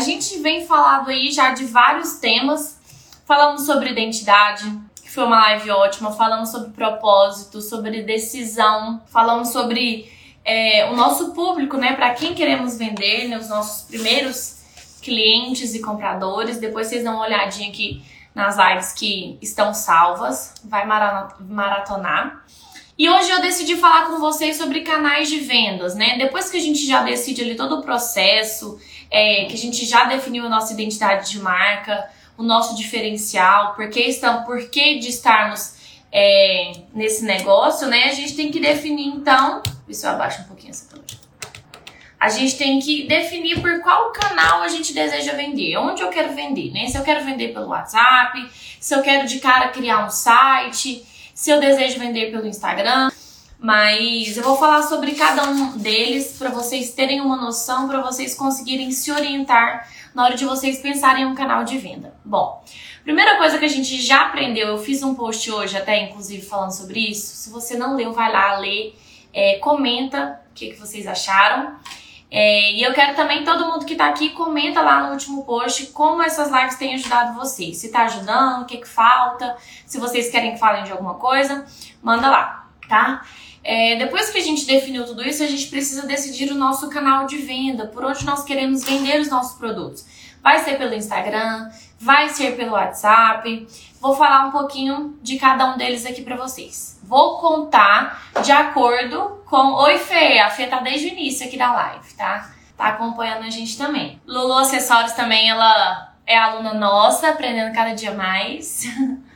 A gente vem falando aí já de vários temas. Falamos sobre identidade, que foi uma live ótima. Falamos sobre propósito, sobre decisão. Falamos sobre é, o nosso público, né? Para quem queremos vender, né? Os nossos primeiros clientes e compradores. Depois vocês dão uma olhadinha aqui nas lives que estão salvas. Vai maratonar. E hoje eu decidi falar com vocês sobre canais de vendas, né? Depois que a gente já decide ali todo o processo, é, que a gente já definiu a nossa identidade de marca, o nosso diferencial, por que, estamos, por que de estarmos é, nesse negócio, né? A gente tem que definir então. Se eu abaixo um pouquinho essa câmera. A gente tem que definir por qual canal a gente deseja vender, onde eu quero vender, né? Se eu quero vender pelo WhatsApp, se eu quero de cara criar um site, se eu desejo vender pelo Instagram. Mas eu vou falar sobre cada um deles para vocês terem uma noção, para vocês conseguirem se orientar na hora de vocês pensarem em um canal de venda. Bom, primeira coisa que a gente já aprendeu, eu fiz um post hoje até inclusive falando sobre isso. Se você não leu, vai lá ler, é, comenta o que, que vocês acharam. É, e eu quero também todo mundo que tá aqui comenta lá no último post como essas lives têm ajudado vocês. Se tá ajudando, o que que falta, se vocês querem que falem de alguma coisa, manda lá, tá? É, depois que a gente definiu tudo isso, a gente precisa decidir o nosso canal de venda, por onde nós queremos vender os nossos produtos. Vai ser pelo Instagram, vai ser pelo WhatsApp. Vou falar um pouquinho de cada um deles aqui para vocês. Vou contar de acordo com. Oi, Fê! A Fê tá desde o início aqui da live, tá? Tá acompanhando a gente também. Lulu Acessórios também, ela é aluna nossa, aprendendo cada dia mais.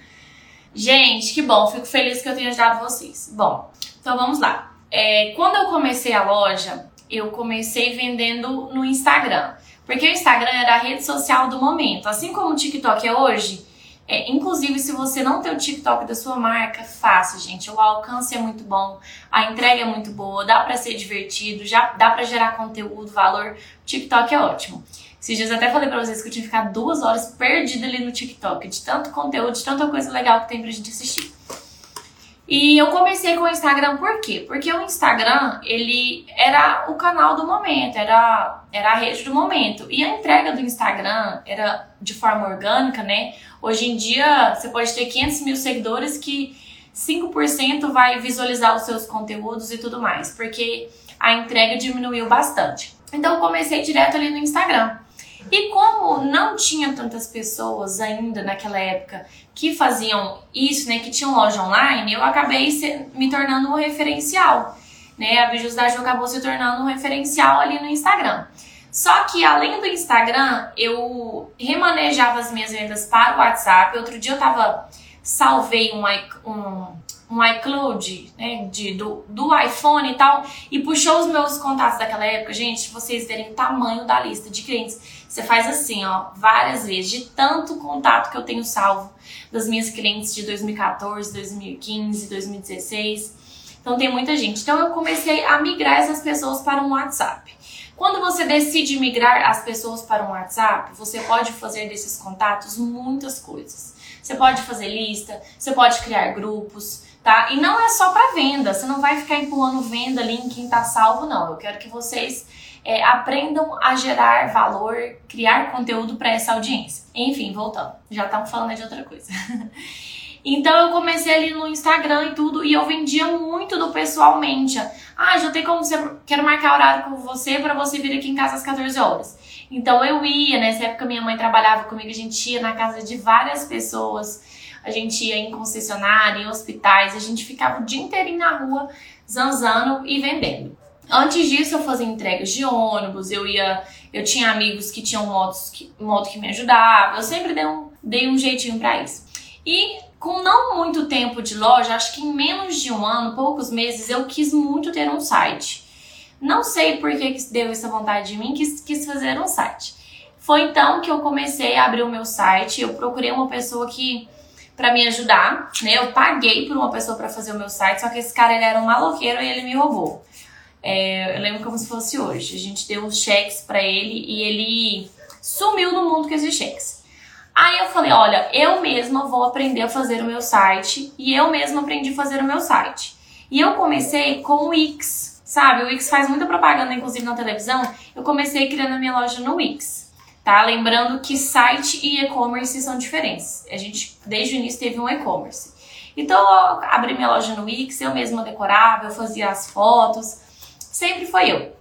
gente, que bom, fico feliz que eu tenha ajudado vocês. Bom, então vamos lá. É, quando eu comecei a loja, eu comecei vendendo no Instagram. Porque o Instagram era a rede social do momento. Assim como o TikTok é hoje, é, inclusive, se você não tem o TikTok da sua marca, faça, gente. O alcance é muito bom, a entrega é muito boa, dá para ser divertido, já dá para gerar conteúdo, valor. O TikTok é ótimo. Esses dias até falei pra vocês que eu tinha ficar duas horas perdida ali no TikTok, de tanto conteúdo, de tanta coisa legal que tem pra gente assistir. E eu comecei com o Instagram por quê? Porque o Instagram, ele era o canal do momento, era, era a rede do momento. E a entrega do Instagram era de forma orgânica, né? Hoje em dia, você pode ter 500 mil seguidores que 5% vai visualizar os seus conteúdos e tudo mais, porque a entrega diminuiu bastante. Então, comecei direto ali no Instagram. E como não tinha tantas pessoas ainda naquela época que faziam isso, né, que tinham loja online, eu acabei me tornando um referencial. Né? A Bijus da Ju acabou se tornando um referencial ali no Instagram. Só que além do Instagram, eu remanejava as minhas vendas para o WhatsApp. Outro dia eu tava salvei um, um, um iCloud né, de, do, do iPhone e tal, e puxou os meus contatos daquela época, gente, vocês verem o tamanho da lista de clientes você faz assim, ó, várias vezes, de tanto contato que eu tenho salvo das minhas clientes de 2014, 2015, 2016. Então tem muita gente. Então eu comecei a migrar essas pessoas para um WhatsApp. Quando você decide migrar as pessoas para um WhatsApp, você pode fazer desses contatos muitas coisas. Você pode fazer lista, você pode criar grupos, tá? E não é só para venda, você não vai ficar empurrando venda ali em quem tá salvo, não. Eu quero que vocês é, aprendam a gerar valor, criar conteúdo para essa audiência. Enfim, voltando, já estamos falando de outra coisa. então eu comecei ali no Instagram e tudo, e eu vendia muito do pessoalmente. Ah, já tem como você. Quero marcar horário com você para você vir aqui em casa às 14 horas. Então eu ia, nessa época minha mãe trabalhava comigo, a gente ia na casa de várias pessoas, a gente ia em concessionária, em hospitais, a gente ficava o dia inteirinho na rua zanzando e vendendo. Antes disso, eu fazia entregas de ônibus, eu ia. Eu tinha amigos que tinham motos que, moto que me ajudava, eu sempre dei um, dei um jeitinho para isso. E com não muito tempo de loja, acho que em menos de um ano, poucos meses, eu quis muito ter um site. Não sei por que, que deu essa vontade de mim, quis, quis fazer um site. Foi então que eu comecei a abrir o meu site, eu procurei uma pessoa que para me ajudar, né? Eu paguei por uma pessoa para fazer o meu site, só que esse cara ele era um maloqueiro e ele me roubou. É, eu lembro como se fosse hoje. A gente deu os cheques para ele e ele sumiu no mundo com esses cheques. Aí eu falei, olha, eu mesma vou aprender a fazer o meu site e eu mesma aprendi a fazer o meu site. E eu comecei com o Wix, sabe? O Wix faz muita propaganda, inclusive na televisão. Eu comecei criando a minha loja no Wix. Tá? Lembrando que site e e-commerce são diferentes. A gente, desde o início, teve um e-commerce. Então, eu abri minha loja no Wix, eu mesma decorava, eu fazia as fotos, sempre foi eu.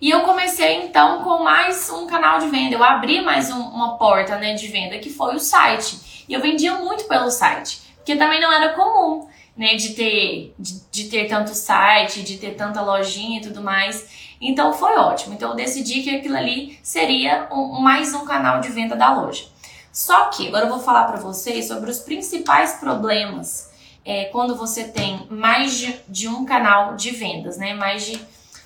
E eu comecei então com mais um canal de venda. Eu abri mais um, uma porta né, de venda, que foi o site. E eu vendia muito pelo site, porque também não era comum né, de ter, de, de ter tanto site, de ter tanta lojinha e tudo mais. Então foi ótimo. Então eu decidi que aquilo ali seria um, mais um canal de venda da loja. Só que agora eu vou falar para vocês sobre os principais problemas é, quando você tem mais de, de um canal de vendas, né? Mais de,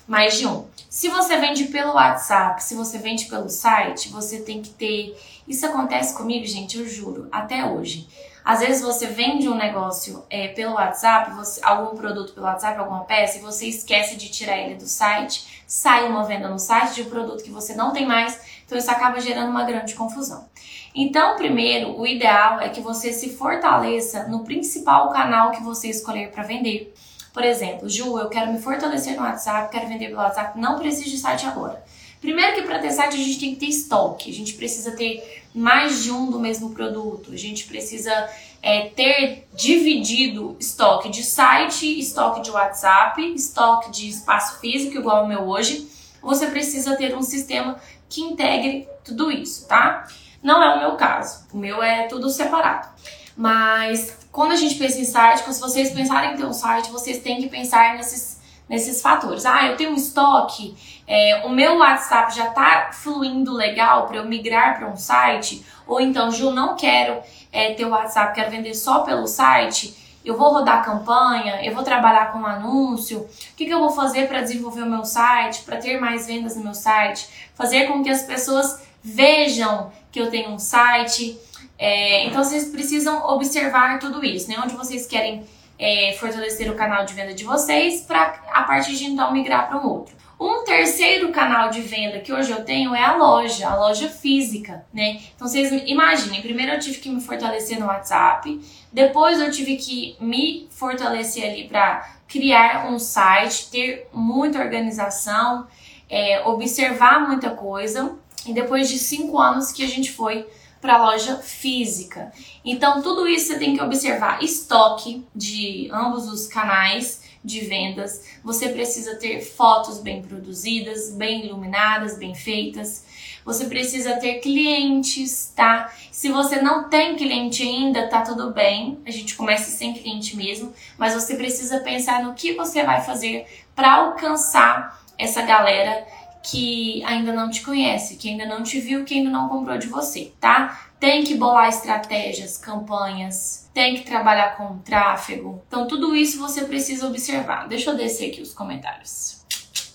mais de um. Se você vende pelo WhatsApp, se você vende pelo site, você tem que ter. Isso acontece comigo, gente, eu juro, até hoje. Às vezes você vende um negócio é, pelo WhatsApp, você, algum produto pelo WhatsApp, alguma peça, e você esquece de tirar ele do site, sai uma venda no site de um produto que você não tem mais, então isso acaba gerando uma grande confusão. Então, primeiro, o ideal é que você se fortaleça no principal canal que você escolher para vender. Por exemplo, Ju, eu quero me fortalecer no WhatsApp, quero vender pelo WhatsApp, não preciso de site agora. Primeiro que para ter site a gente tem que ter estoque, a gente precisa ter mais de um do mesmo produto, a gente precisa é, ter dividido estoque de site, estoque de WhatsApp, estoque de espaço físico, igual o meu hoje. Você precisa ter um sistema que integre tudo isso, tá? Não é o meu caso, o meu é tudo separado. Mas quando a gente pensa em site, se vocês pensarem em ter um site, vocês têm que pensar nesses, nesses fatores. Ah, eu tenho um estoque, é, o meu WhatsApp já está fluindo legal para eu migrar para um site, ou então, Ju, não quero é, ter o WhatsApp, quero vender só pelo site, eu vou rodar campanha, eu vou trabalhar com anúncio, o que, que eu vou fazer para desenvolver o meu site, para ter mais vendas no meu site, fazer com que as pessoas vejam que eu tenho um site. É, então vocês precisam observar tudo isso, né? Onde vocês querem é, fortalecer o canal de venda de vocês para a partir de então migrar para um outro. Um terceiro canal de venda que hoje eu tenho é a loja, a loja física, né? Então vocês imaginem, primeiro eu tive que me fortalecer no WhatsApp, depois eu tive que me fortalecer ali para criar um site, ter muita organização, é, observar muita coisa, e depois de cinco anos que a gente foi para a loja física. Então tudo isso você tem que observar estoque de ambos os canais de vendas, você precisa ter fotos bem produzidas, bem iluminadas, bem feitas. Você precisa ter clientes, tá? Se você não tem cliente ainda, tá tudo bem. A gente começa sem cliente mesmo, mas você precisa pensar no que você vai fazer para alcançar essa galera que ainda não te conhece, que ainda não te viu, que ainda não comprou de você, tá? Tem que bolar estratégias, campanhas, tem que trabalhar com tráfego. Então, tudo isso você precisa observar. Deixa eu descer aqui os comentários,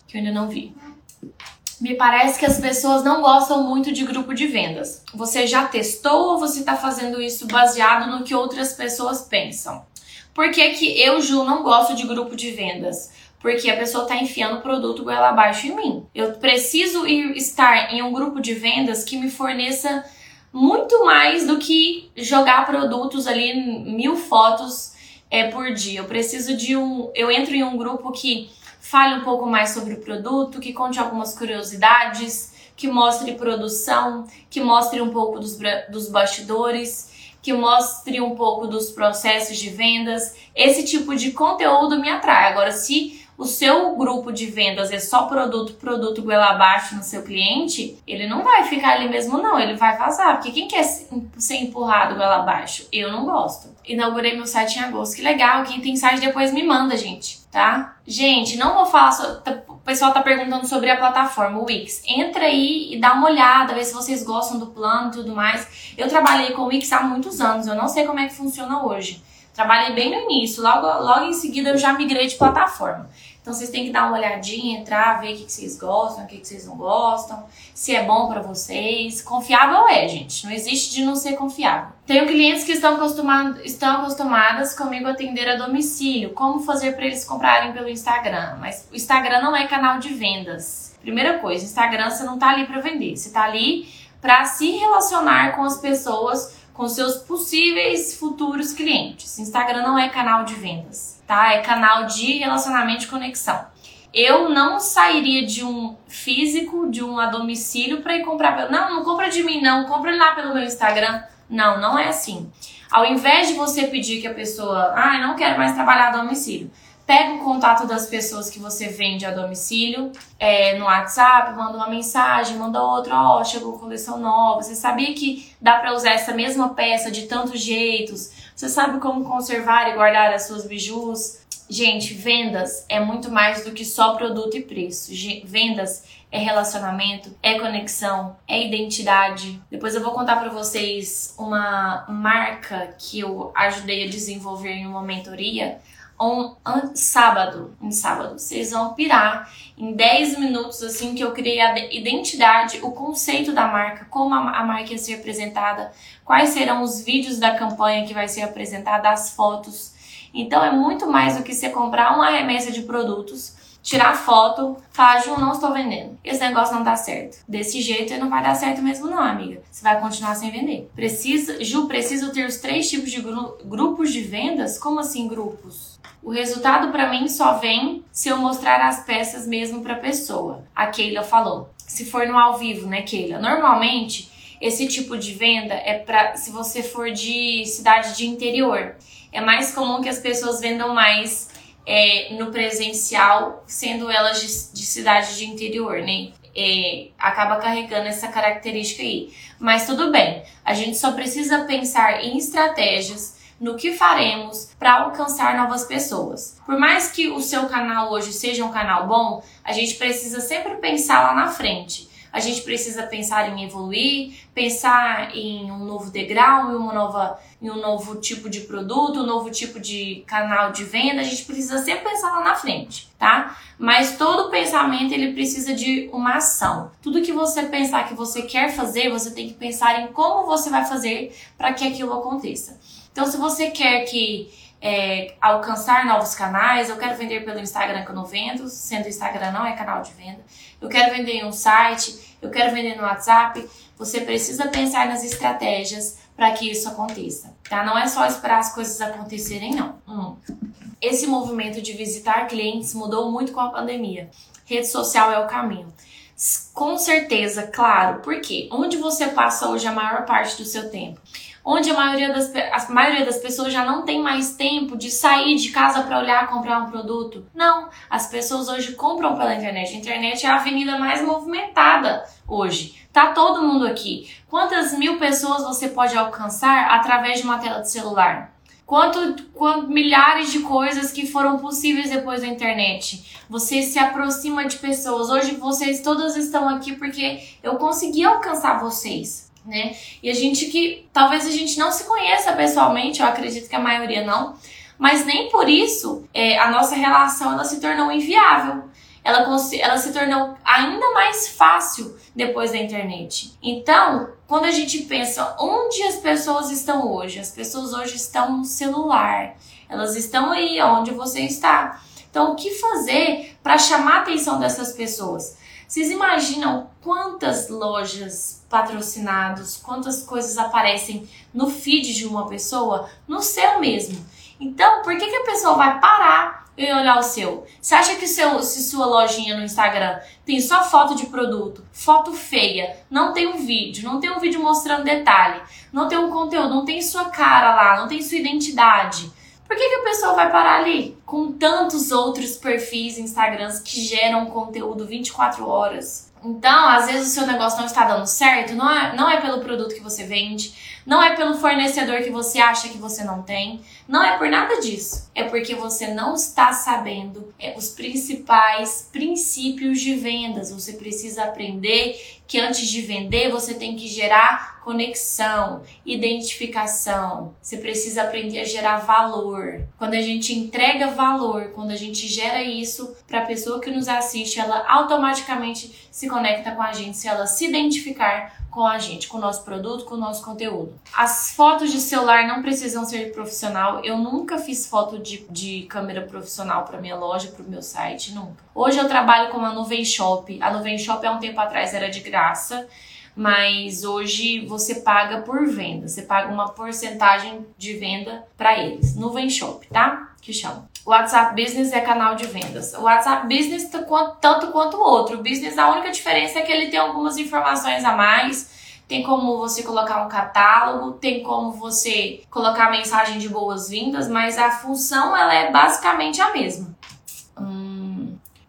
que eu ainda não vi. Me parece que as pessoas não gostam muito de grupo de vendas. Você já testou ou você está fazendo isso baseado no que outras pessoas pensam? Por que, que eu, Ju, não gosto de grupo de vendas? Porque a pessoa está enfiando o produto goela abaixo em mim. Eu preciso ir estar em um grupo de vendas que me forneça muito mais do que jogar produtos ali, mil fotos é, por dia. Eu preciso de um. Eu entro em um grupo que fale um pouco mais sobre o produto, que conte algumas curiosidades, que mostre produção, que mostre um pouco dos, dos bastidores, que mostre um pouco dos processos de vendas. Esse tipo de conteúdo me atrai. Agora, se o seu grupo de vendas é só produto, produto goela abaixo no seu cliente, ele não vai ficar ali mesmo não, ele vai vazar, porque quem quer ser empurrado goela abaixo? Eu não gosto. Inaugurei meu site em agosto, que legal, quem tem site depois me manda, gente, tá? Gente, não vou falar, so... Tá, o pessoal tá perguntando sobre a plataforma, Wix. Entra aí e dá uma olhada, vê se vocês gostam do plano e tudo mais. Eu trabalhei com o Wix há muitos anos, eu não sei como é que funciona hoje. Trabalhei bem no início, logo, logo em seguida eu já migrei de plataforma. Então vocês têm que dar uma olhadinha, entrar, ver o que, que vocês gostam, o que, que vocês não gostam, se é bom para vocês. Confiável é, gente. Não existe de não ser confiável. Tenho clientes que estão, estão acostumadas comigo atender a domicílio. Como fazer para eles comprarem pelo Instagram? Mas o Instagram não é canal de vendas. Primeira coisa, Instagram você não tá ali para vender, você tá ali para se relacionar com as pessoas, com seus possíveis futuros clientes. Instagram não é canal de vendas tá? É canal de relacionamento e conexão. eu não sairia de um físico, de um a domicílio para ir comprar. Não, não compra de mim, não. Compra lá pelo meu Instagram. Não, não é assim. Ao invés de você pedir que a pessoa, ah, não quero mais trabalhar a domicílio, pega o contato das pessoas que você vende a domicílio é, no WhatsApp, manda uma mensagem, manda outra, ó, oh, chegou coleção nova. Você sabia que dá para usar essa mesma peça de tantos jeitos? Você sabe como conservar e guardar as suas bijus? Gente, vendas é muito mais do que só produto e preço. Vendas é relacionamento, é conexão, é identidade. Depois eu vou contar para vocês uma marca que eu ajudei a desenvolver em uma mentoria. Um, um, sábado, em sábado, vocês vão pirar em 10 minutos assim que eu criei a identidade, o conceito da marca, como a, a marca ia ser apresentada, quais serão os vídeos da campanha que vai ser apresentada, as fotos, então é muito mais do que você comprar uma remessa de produtos, tirar foto, falar, Ju, não estou vendendo. Esse negócio não dá certo. Desse jeito não vai dar certo mesmo, não, amiga. Você vai continuar sem vender. Precisa, Ju, preciso ter os três tipos de gru grupos de vendas? Como assim grupos? O resultado para mim só vem se eu mostrar as peças mesmo para pessoa. A Keila falou. Se for no ao vivo, né, Keila? Normalmente, esse tipo de venda é para se você for de cidade de interior é mais comum que as pessoas vendam mais é, no presencial, sendo elas de, de cidade de interior, né? É, acaba carregando essa característica aí. Mas tudo bem, a gente só precisa pensar em estratégias no que faremos para alcançar novas pessoas. Por mais que o seu canal hoje seja um canal bom, a gente precisa sempre pensar lá na frente a gente precisa pensar em evoluir, pensar em um novo degrau, em uma nova, em um novo tipo de produto, um novo tipo de canal de venda. A gente precisa sempre pensar lá na frente, tá? Mas todo pensamento ele precisa de uma ação. Tudo que você pensar que você quer fazer, você tem que pensar em como você vai fazer para que aquilo aconteça. Então, se você quer que é, alcançar novos canais, eu quero vender pelo Instagram que eu não vendo, sendo o Instagram não é canal de venda. Eu quero vender em um site, eu quero vender no WhatsApp. Você precisa pensar nas estratégias para que isso aconteça, tá? Não é só esperar as coisas acontecerem, não. Hum. Esse movimento de visitar clientes mudou muito com a pandemia. Rede social é o caminho. Com certeza, claro, porque onde você passa hoje a maior parte do seu tempo? Onde a maioria das, a maioria das pessoas já não tem mais tempo de sair de casa para olhar comprar um produto. Não, as pessoas hoje compram pela internet. A internet é a avenida mais movimentada hoje. Tá todo mundo aqui. Quantas mil pessoas você pode alcançar através de uma tela de celular? Quanto, quanto milhares de coisas que foram possíveis depois da internet. Você se aproxima de pessoas. Hoje vocês todas estão aqui porque eu consegui alcançar vocês né? E a gente que talvez a gente não se conheça pessoalmente, eu acredito que a maioria não, mas nem por isso é, a nossa relação ela se tornou inviável. Ela, ela se tornou ainda mais fácil depois da internet. Então, quando a gente pensa onde as pessoas estão hoje, as pessoas hoje estão no celular, elas estão aí onde você está. Então, o que fazer para chamar a atenção dessas pessoas? Vocês imaginam quantas lojas patrocinados, quantas coisas aparecem no feed de uma pessoa, no seu mesmo? Então, por que, que a pessoa vai parar e olhar o seu? Você acha que seu, se sua lojinha no Instagram tem só foto de produto, foto feia, não tem um vídeo, não tem um vídeo mostrando detalhe, não tem um conteúdo, não tem sua cara lá, não tem sua identidade? Por que, que a pessoa vai parar ali? Com tantos outros perfis Instagrams que geram conteúdo 24 horas. Então, às vezes o seu negócio não está dando certo, não é, não é pelo produto que você vende, não é pelo fornecedor que você acha que você não tem, não é por nada disso. É porque você não está sabendo é, os principais princípios de vendas. Você precisa aprender que antes de vender você tem que gerar conexão, identificação. Você precisa aprender a gerar valor. Quando a gente entrega valor, quando a gente gera isso para a pessoa que nos assiste, ela automaticamente se conecta com a gente se ela se identificar com a gente, com o nosso produto, com o nosso conteúdo. As fotos de celular não precisam ser profissional. Eu nunca fiz foto de, de câmera profissional para minha loja, para o meu site, nunca. Hoje eu trabalho com a Nuvem Shop. A Nuvem Shop há um tempo atrás era de graça mas hoje você paga por venda, você paga uma porcentagem de venda para eles. Nuvem Shop, tá? Que chama. O WhatsApp Business é canal de vendas. O WhatsApp Business tanto quanto o outro. O Business, a única diferença é que ele tem algumas informações a mais. Tem como você colocar um catálogo, tem como você colocar mensagem de boas-vindas, mas a função ela é basicamente a mesma. Hum,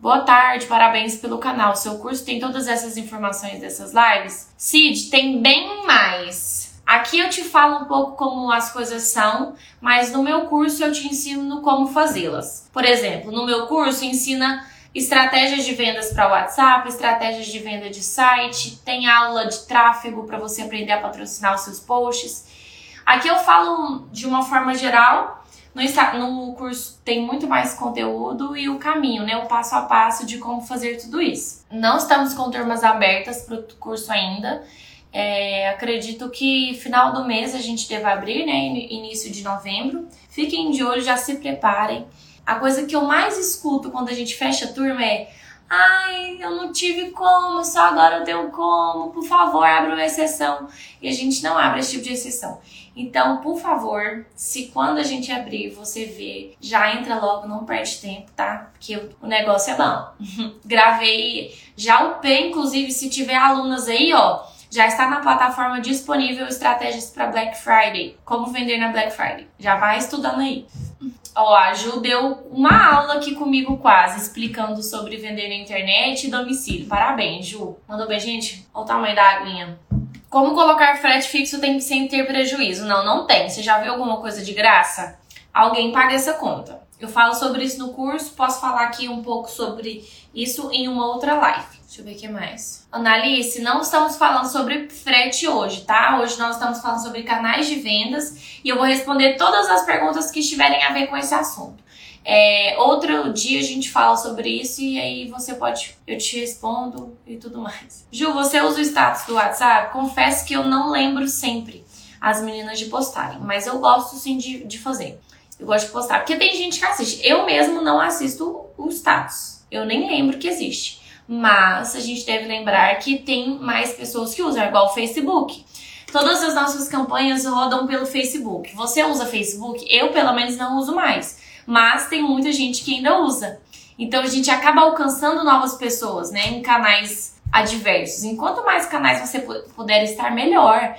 boa tarde, parabéns pelo canal. Seu curso tem todas essas informações dessas lives? Cid, tem bem mais. Aqui eu te falo um pouco como as coisas são, mas no meu curso eu te ensino como fazê-las. Por exemplo, no meu curso ensina estratégias de vendas para WhatsApp, estratégias de venda de site, tem aula de tráfego para você aprender a patrocinar os seus posts. Aqui eu falo de uma forma geral, no, no curso tem muito mais conteúdo e o caminho, né? O passo a passo de como fazer tudo isso. Não estamos com turmas abertas para o curso ainda. É, acredito que final do mês a gente deve abrir, né? Início de novembro. Fiquem de olho, já se preparem. A coisa que eu mais escuto quando a gente fecha a turma é: ai, eu não tive como, só agora eu tenho como, por favor, abra uma exceção. E a gente não abre esse tipo de exceção. Então, por favor, se quando a gente abrir você vê, já entra logo, não perde tempo, tá? Porque o negócio é bom. Gravei, já upei, inclusive, se tiver alunas aí, ó já está na plataforma disponível estratégias para Black Friday. Como vender na Black Friday. Já vai estudando aí. Ó, a Ju deu uma aula aqui comigo quase, explicando sobre vender na internet e domicílio. Parabéns, Ju. Mandou bem, gente? Olha o tamanho da aguinha. Como colocar frete fixo tem sem ter prejuízo? Não, não tem. Você já viu alguma coisa de graça? Alguém paga essa conta. Eu falo sobre isso no curso, posso falar aqui um pouco sobre isso em uma outra live. Deixa eu ver o que mais. Analice, não estamos falando sobre frete hoje, tá? Hoje nós estamos falando sobre canais de vendas e eu vou responder todas as perguntas que estiverem a ver com esse assunto. É, outro dia a gente fala sobre isso e aí você pode, eu te respondo e tudo mais. Ju, você usa o status do WhatsApp? Confesso que eu não lembro sempre as meninas de postarem, mas eu gosto sim de, de fazer. Eu gosto de postar, porque tem gente que assiste. Eu mesmo não assisto o status. Eu nem lembro que existe mas a gente deve lembrar que tem mais pessoas que usam, igual o Facebook. Todas as nossas campanhas rodam pelo Facebook. Você usa Facebook? Eu, pelo menos, não uso mais. Mas tem muita gente que ainda usa. Então a gente acaba alcançando novas pessoas, né? Em canais adversos. Enquanto mais canais você puder estar, melhor.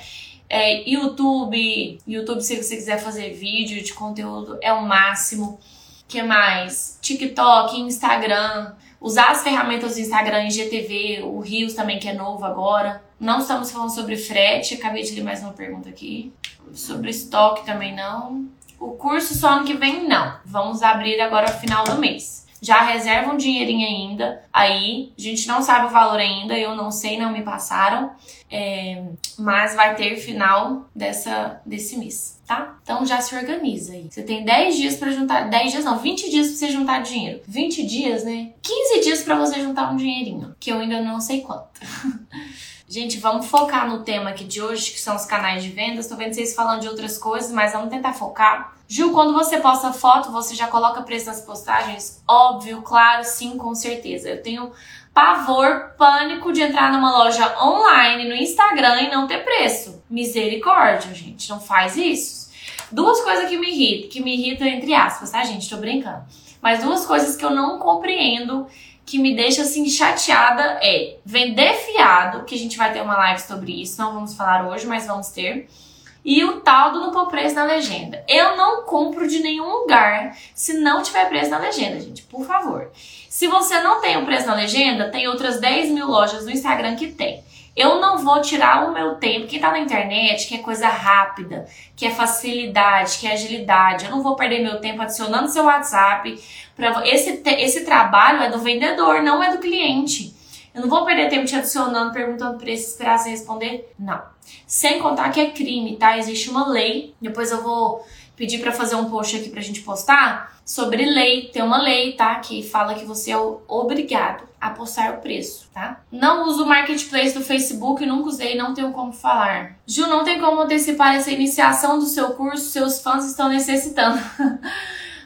É, YouTube, YouTube, se você quiser fazer vídeo de conteúdo, é o máximo. que mais? TikTok, Instagram usar as ferramentas do Instagram e GTV, o Rios também, que é novo agora. Não estamos falando sobre frete, acabei de ler mais uma pergunta aqui. Sobre estoque também não. O curso só ano que vem não. Vamos abrir agora no final do mês já reserva um dinheirinho ainda aí. A gente não sabe o valor ainda, eu não sei, não me passaram. É, mas vai ter final dessa, desse mês, tá? Então já se organiza aí. Você tem 10 dias para juntar, 10 dias não, 20 dias pra você juntar dinheiro. 20 dias, né? 15 dias para você juntar um dinheirinho, que eu ainda não sei quanto. Gente, vamos focar no tema aqui de hoje, que são os canais de vendas. Tô vendo vocês falando de outras coisas, mas vamos tentar focar. Ju, quando você posta foto, você já coloca preço nas postagens? Óbvio, claro, sim, com certeza. Eu tenho pavor, pânico de entrar numa loja online no Instagram e não ter preço. Misericórdia, gente, não faz isso. Duas coisas que me irritam, que me irritam entre aspas, tá, gente? Tô brincando. Mas duas coisas que eu não compreendo, que me deixa assim chateada é vender fiado, que a gente vai ter uma live sobre isso, não vamos falar hoje, mas vamos ter e o tal do não pôr preço na legenda. Eu não compro de nenhum lugar se não tiver preço na legenda, gente, por favor. Se você não tem o preço na legenda, tem outras 10 mil lojas no Instagram que tem. Eu não vou tirar o meu tempo, que tá na internet, que é coisa rápida, que é facilidade, que é agilidade. Eu não vou perder meu tempo adicionando seu WhatsApp. Pra... Esse, esse trabalho é do vendedor, não é do cliente. Eu não vou perder tempo te adicionando, perguntando preço, esperar você responder. Não. Sem contar que é crime, tá? Existe uma lei. Depois eu vou pedir para fazer um post aqui pra gente postar sobre lei. Tem uma lei, tá? Que fala que você é obrigado a postar o preço, tá? Não uso o marketplace do Facebook, nunca usei, não tenho como falar. Ju, não tem como antecipar essa iniciação do seu curso, seus fãs estão necessitando.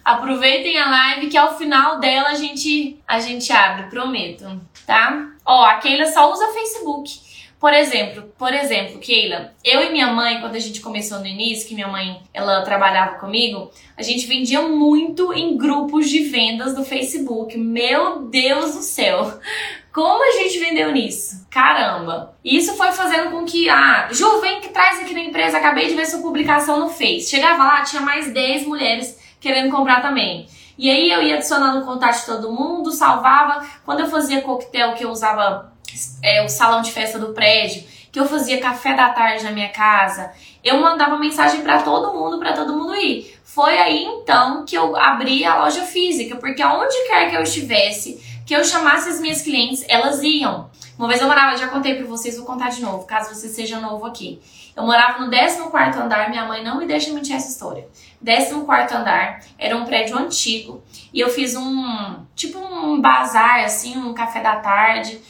Aproveitem a live que ao final dela a gente a gente abre, prometo, tá? Ó, a Keila só usa Facebook. Por exemplo, por exemplo, Keila, eu e minha mãe, quando a gente começou no início, que minha mãe, ela trabalhava comigo, a gente vendia muito em grupos de vendas do Facebook. Meu Deus do céu! Como a gente vendeu nisso? Caramba! Isso foi fazendo com que, ah, Ju, vem que traz aqui na empresa, acabei de ver sua publicação no Face. Chegava lá, tinha mais 10 mulheres querendo comprar também. E aí eu ia adicionando o contato de todo mundo, salvava. Quando eu fazia coquetel, que eu usava é, o salão de festa do prédio, que eu fazia café da tarde na minha casa, eu mandava mensagem para todo mundo, para todo mundo ir. Foi aí então que eu abri a loja física, porque aonde quer que eu estivesse, que eu chamasse as minhas clientes, elas iam. Uma vez eu morava, já contei para vocês, vou contar de novo, caso você seja novo aqui. Eu morava no 14 andar, minha mãe não me deixa mentir essa história. 14 andar, era um prédio antigo, e eu fiz um, tipo um bazar, assim, um café da tarde,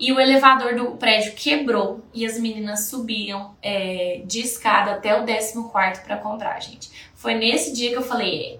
e o elevador do prédio quebrou e as meninas subiam é, de escada até o 14 para comprar, gente. Foi nesse dia que eu falei: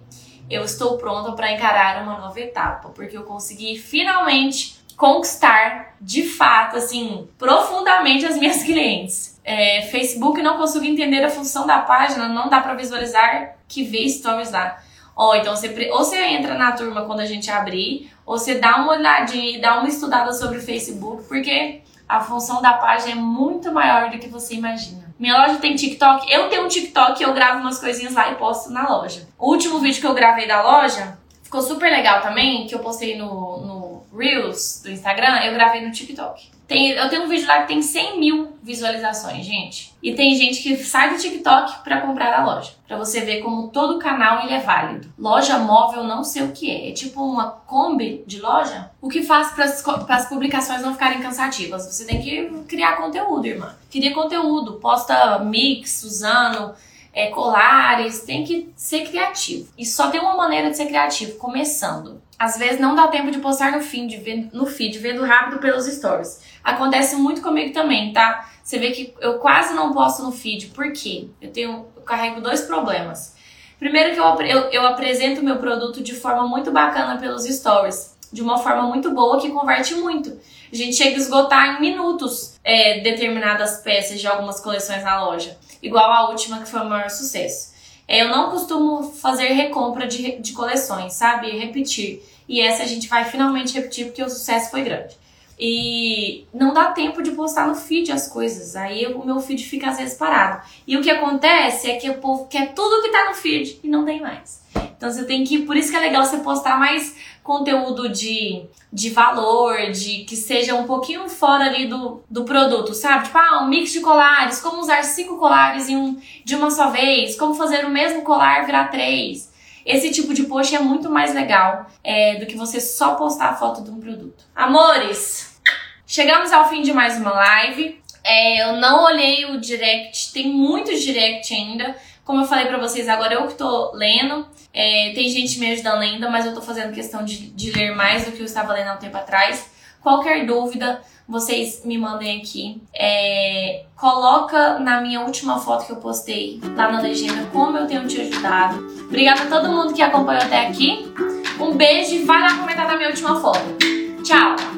eu estou pronta para encarar uma nova etapa, porque eu consegui finalmente conquistar de fato, assim, profundamente as minhas clientes. É, Facebook não consigo entender a função da página, não dá para visualizar que vê stories lá. Ó, então você, ou você entra na turma quando a gente abrir, ou você dá uma olhadinha e dá uma estudada sobre o Facebook, porque a função da página é muito maior do que você imagina. Minha loja tem TikTok, eu tenho um TikTok, eu gravo umas coisinhas lá e posto na loja. O último vídeo que eu gravei da loja ficou super legal também, que eu postei no, no Reels do Instagram, eu gravei no TikTok. Tem, eu tenho um vídeo lá que tem 100 mil visualizações, gente. E tem gente que sai do TikTok para comprar da loja. Para você ver como todo canal ele é válido. Loja móvel não sei o que é. É tipo uma Kombi de loja. O que faz para as publicações não ficarem cansativas? Você tem que criar conteúdo, irmã. Cria conteúdo. Posta mix usando é, colares. Tem que ser criativo. E só tem uma maneira de ser criativo, começando. Às vezes não dá tempo de postar no feed, vendo, no feed, vendo rápido pelos stories. Acontece muito comigo também, tá? Você vê que eu quase não posto no feed. Por quê? Eu tenho, eu carrego dois problemas. Primeiro que eu, eu, eu apresento meu produto de forma muito bacana pelos stories. De uma forma muito boa que converte muito. A gente chega a esgotar em minutos é, determinadas peças de algumas coleções na loja. Igual a última que foi o maior sucesso. É, eu não costumo fazer recompra de, de coleções, sabe? Repetir. E essa a gente vai finalmente repetir porque o sucesso foi grande. E não dá tempo de postar no feed as coisas. Aí o meu feed fica às vezes parado. E o que acontece é que o povo quer tudo que tá no feed e não tem mais. Então você tem que. Por isso que é legal você postar mais conteúdo de, de valor, de que seja um pouquinho fora ali do, do produto, sabe? Tipo, ah, um mix de colares, como usar cinco colares em um, de uma só vez, como fazer o mesmo colar virar três. Esse tipo de post é muito mais legal é, do que você só postar a foto de um produto. Amores, chegamos ao fim de mais uma live. É, eu não olhei o direct, tem muitos direct ainda. Como eu falei para vocês, agora eu que tô lendo. É, tem gente me ajudando ainda, mas eu tô fazendo questão de, de ler mais do que eu estava lendo há um tempo atrás. Qualquer dúvida, vocês me mandem aqui. É, coloca na minha última foto que eu postei lá na legenda como eu tenho te ajudado. Obrigada a todo mundo que acompanhou até aqui. Um beijo e vai lá comentar na minha última foto. Tchau!